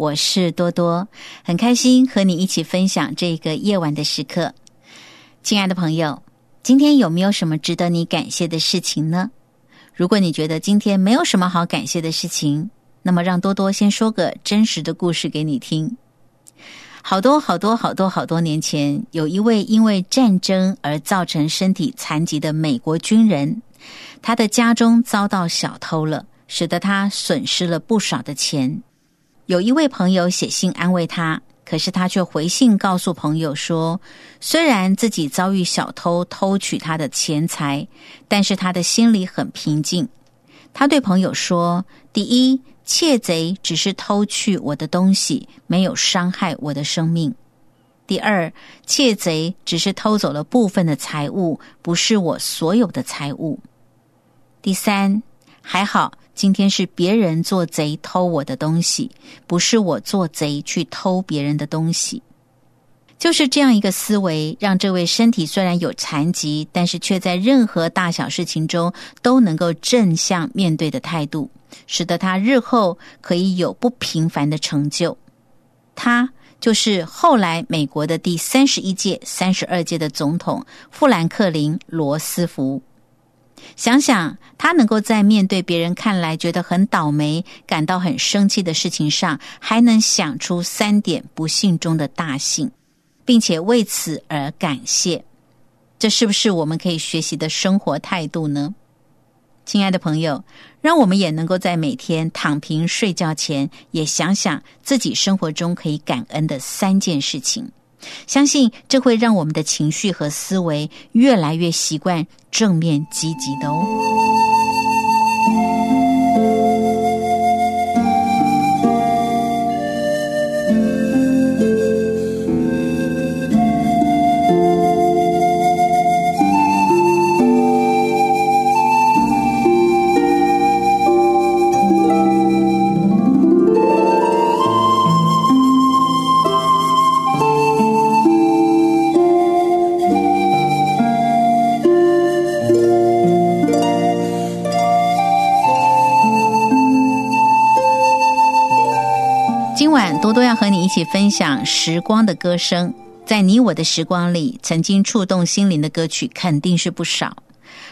我是多多，很开心和你一起分享这个夜晚的时刻。亲爱的朋友，今天有没有什么值得你感谢的事情呢？如果你觉得今天没有什么好感谢的事情，那么让多多先说个真实的故事给你听。好多好多好多好多年前，有一位因为战争而造成身体残疾的美国军人，他的家中遭到小偷了，使得他损失了不少的钱。有一位朋友写信安慰他，可是他却回信告诉朋友说，虽然自己遭遇小偷偷取他的钱财，但是他的心里很平静。他对朋友说：“第一，窃贼只是偷去我的东西，没有伤害我的生命；第二，窃贼只是偷走了部分的财物，不是我所有的财物；第三，还好。”今天是别人做贼偷我的东西，不是我做贼去偷别人的东西。就是这样一个思维，让这位身体虽然有残疾，但是却在任何大小事情中都能够正向面对的态度，使得他日后可以有不平凡的成就。他就是后来美国的第三十一届、三十二届的总统富兰克林·罗斯福。想想他能够在面对别人看来觉得很倒霉、感到很生气的事情上，还能想出三点不幸中的大幸，并且为此而感谢，这是不是我们可以学习的生活态度呢？亲爱的朋友，让我们也能够在每天躺平睡觉前，也想想自己生活中可以感恩的三件事情。相信这会让我们的情绪和思维越来越习惯正面积极的哦。分享时光的歌声，在你我的时光里，曾经触动心灵的歌曲肯定是不少。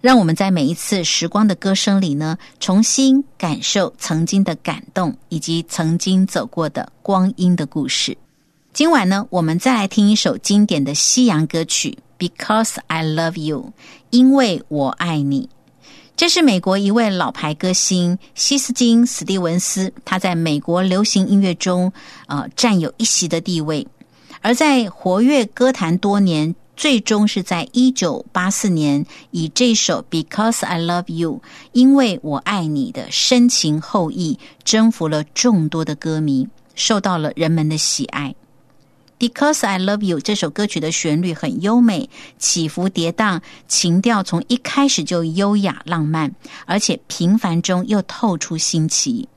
让我们在每一次时光的歌声里呢，重新感受曾经的感动，以及曾经走过的光阴的故事。今晚呢，我们再来听一首经典的西洋歌曲《Because I Love You》，因为我爱你。这是美国一位老牌歌星希斯金·史蒂文斯，他在美国流行音乐中呃占有一席的地位，而在活跃歌坛多年，最终是在一九八四年以这首《Because I Love You》因为我爱你的深情厚意，征服了众多的歌迷，受到了人们的喜爱。Because I Love You 这首歌曲的旋律很优美，起伏跌宕，情调从一开始就优雅浪漫，而且平凡中又透出新奇。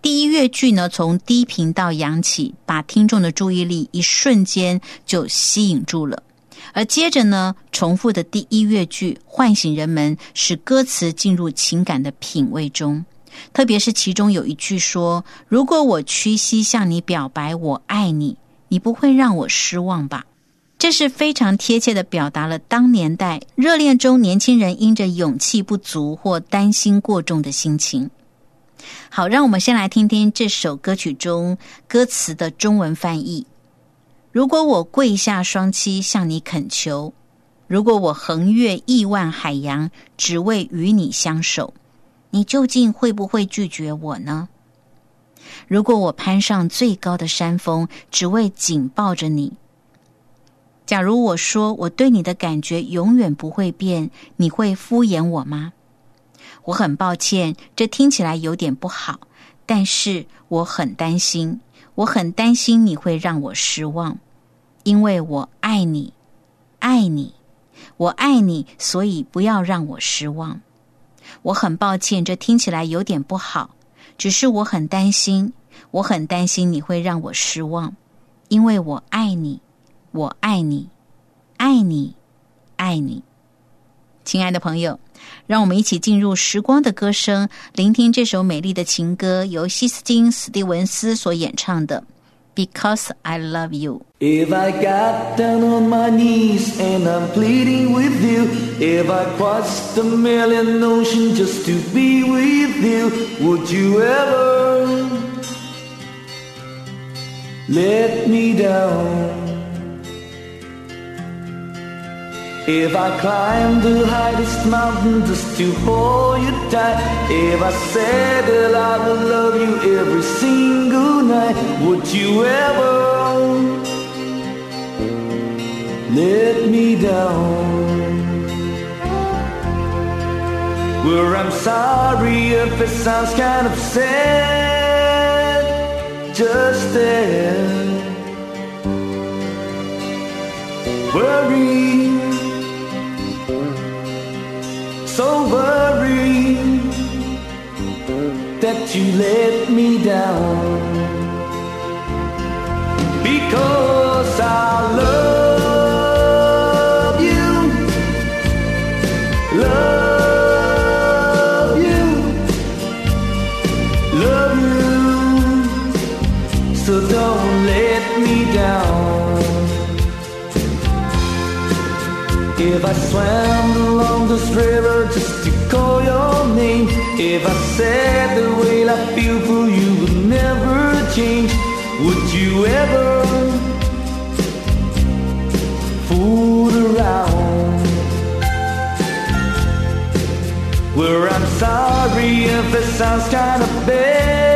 第一乐句呢，从低频到扬起，把听众的注意力一瞬间就吸引住了。而接着呢，重复的第一乐句唤醒人们，使歌词进入情感的品味中。特别是其中有一句说：“如果我屈膝向你表白，我爱你。”你不会让我失望吧？这是非常贴切的表达了当年代热恋中年轻人因着勇气不足或担心过重的心情。好，让我们先来听听这首歌曲中歌词的中文翻译。如果我跪下双膝向你恳求，如果我横越亿万海洋，只为与你相守，你究竟会不会拒绝我呢？如果我攀上最高的山峰，只为紧抱着你，假如我说我对你的感觉永远不会变，你会敷衍我吗？我很抱歉，这听起来有点不好，但是我很担心，我很担心你会让我失望，因为我爱你，爱你，我爱你，所以不要让我失望。我很抱歉，这听起来有点不好。只是我很担心，我很担心你会让我失望，因为我爱你，我爱你，爱你，爱你，亲爱的朋友，让我们一起进入时光的歌声，聆听这首美丽的情歌，由西斯汀·史蒂文斯所演唱的。because I love you. If I got down on my knees and I'm pleading with you, if I crossed a million oceans just to be with you, would you ever let me down? If I climb the highest mountain just to hold you tight If I said that I would love you every single night Would you ever let me down? Well, I'm sorry if it sounds kind of sad Just then Worry. So worried that you let me down. Because I love me down. If I swam along this river just to call your name If I said the way I feel for you would never change Would you ever fool around? Well, I'm sorry if it sounds kind of bad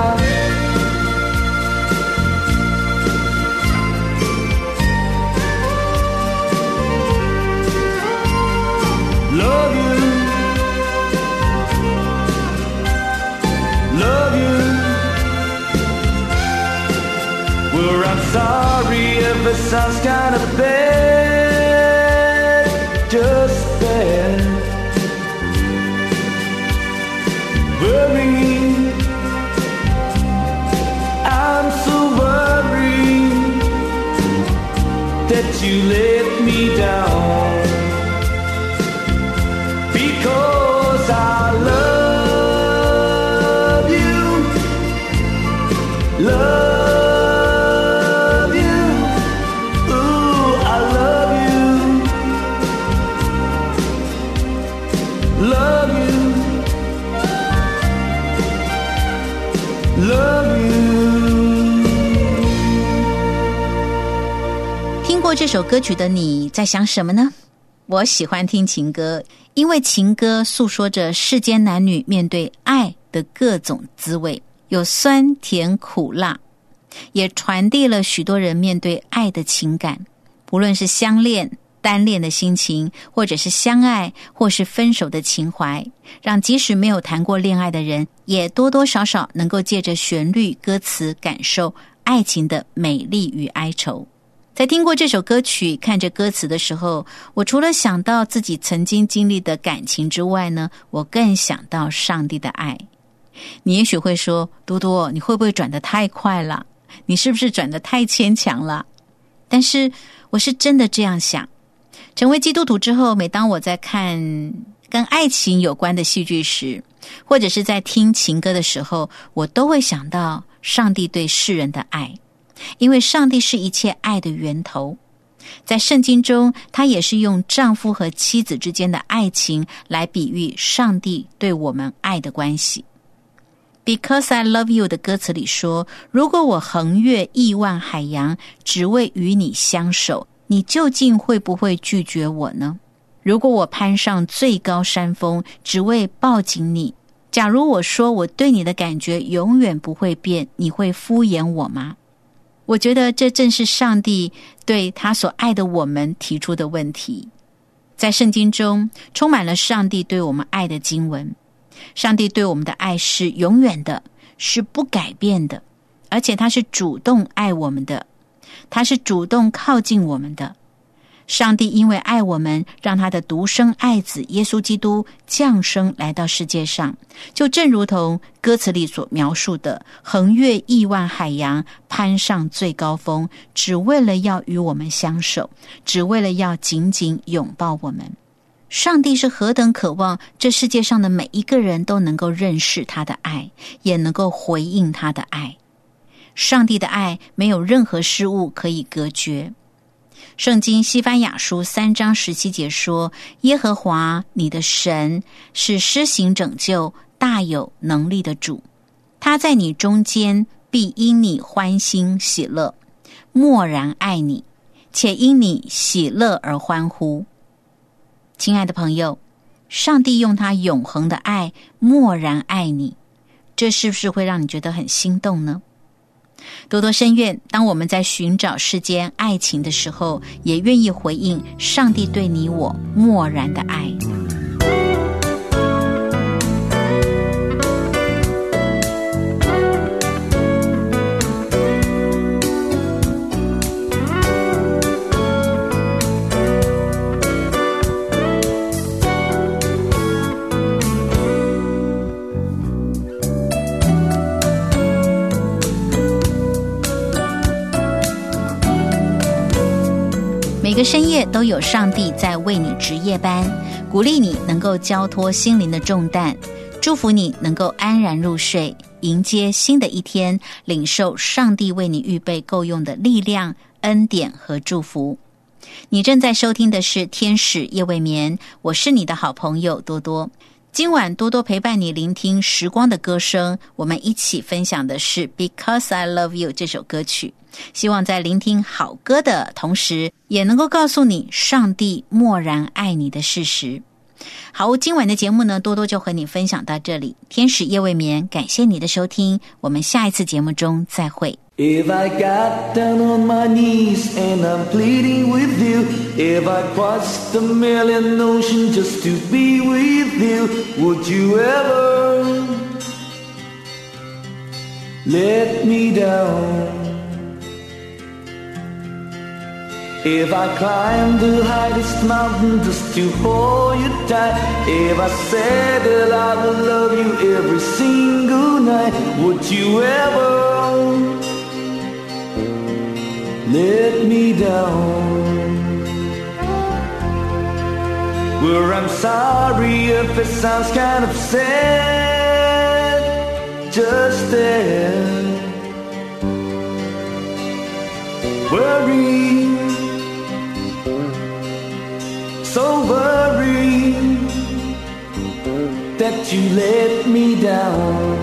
you let me down. Because I love you. Love you. Ooh, I love you. Love you, love you. 这首歌曲的你在想什么呢？我喜欢听情歌，因为情歌诉说着世间男女面对爱的各种滋味，有酸甜苦辣，也传递了许多人面对爱的情感，不论是相恋。单恋的心情，或者是相爱，或是分手的情怀，让即使没有谈过恋爱的人，也多多少少能够借着旋律、歌词，感受爱情的美丽与哀愁。在听过这首歌曲、看着歌词的时候，我除了想到自己曾经经历的感情之外呢，我更想到上帝的爱。你也许会说：“多多，你会不会转得太快了？你是不是转得太牵强了？”但是我是真的这样想。成为基督徒之后，每当我在看跟爱情有关的戏剧时，或者是在听情歌的时候，我都会想到上帝对世人的爱，因为上帝是一切爱的源头。在圣经中，他也是用丈夫和妻子之间的爱情来比喻上帝对我们爱的关系。Because I love you 的歌词里说：“如果我横越亿万海洋，只为与你相守，你究竟会不会拒绝我呢？如果我攀上最高山峰，只为抱紧你，假如我说我对你的感觉永远不会变，你会敷衍我吗？”我觉得这正是上帝对他所爱的我们提出的问题。在圣经中，充满了上帝对我们爱的经文。上帝对我们的爱是永远的，是不改变的，而且他是主动爱我们的，他是主动靠近我们的。上帝因为爱我们，让他的独生爱子耶稣基督降生来到世界上，就正如同歌词里所描述的，横越亿万海洋，攀上最高峰，只为了要与我们相守，只为了要紧紧拥抱我们。上帝是何等渴望这世界上的每一个人都能够认识他的爱，也能够回应他的爱。上帝的爱没有任何事物可以隔绝。圣经西班牙书三章十七节说：“耶和华你的神是施行拯救、大有能力的主，他在你中间必因你欢欣喜乐，默然爱你，且因你喜乐而欢呼。”亲爱的朋友，上帝用他永恒的爱默然爱你，这是不是会让你觉得很心动呢？多多深愿，当我们在寻找世间爱情的时候，也愿意回应上帝对你我漠然的爱。深夜都有上帝在为你值夜班，鼓励你能够交托心灵的重担，祝福你能够安然入睡，迎接新的一天，领受上帝为你预备够用的力量、恩典和祝福。你正在收听的是《天使夜未眠》，我是你的好朋友多多。今晚多多陪伴你聆听时光的歌声，我们一起分享的是《Because I Love You》这首歌曲。希望在聆听好歌的同时，也能够告诉你上帝默然爱你的事实。好，今晚的节目呢，多多就和你分享到这里。天使夜未眠，感谢你的收听，我们下一次节目中再会。If I got down on my knees and I'm pleading with you, if I crossed a million oceans just to be with you, would you ever let me down? If I climb the highest mountain just to hold you tight, if I said that I would love you every single night, would you ever? let me down. Well, I'm sorry if it sounds kind of sad, just then. Worry, so worry that you let me down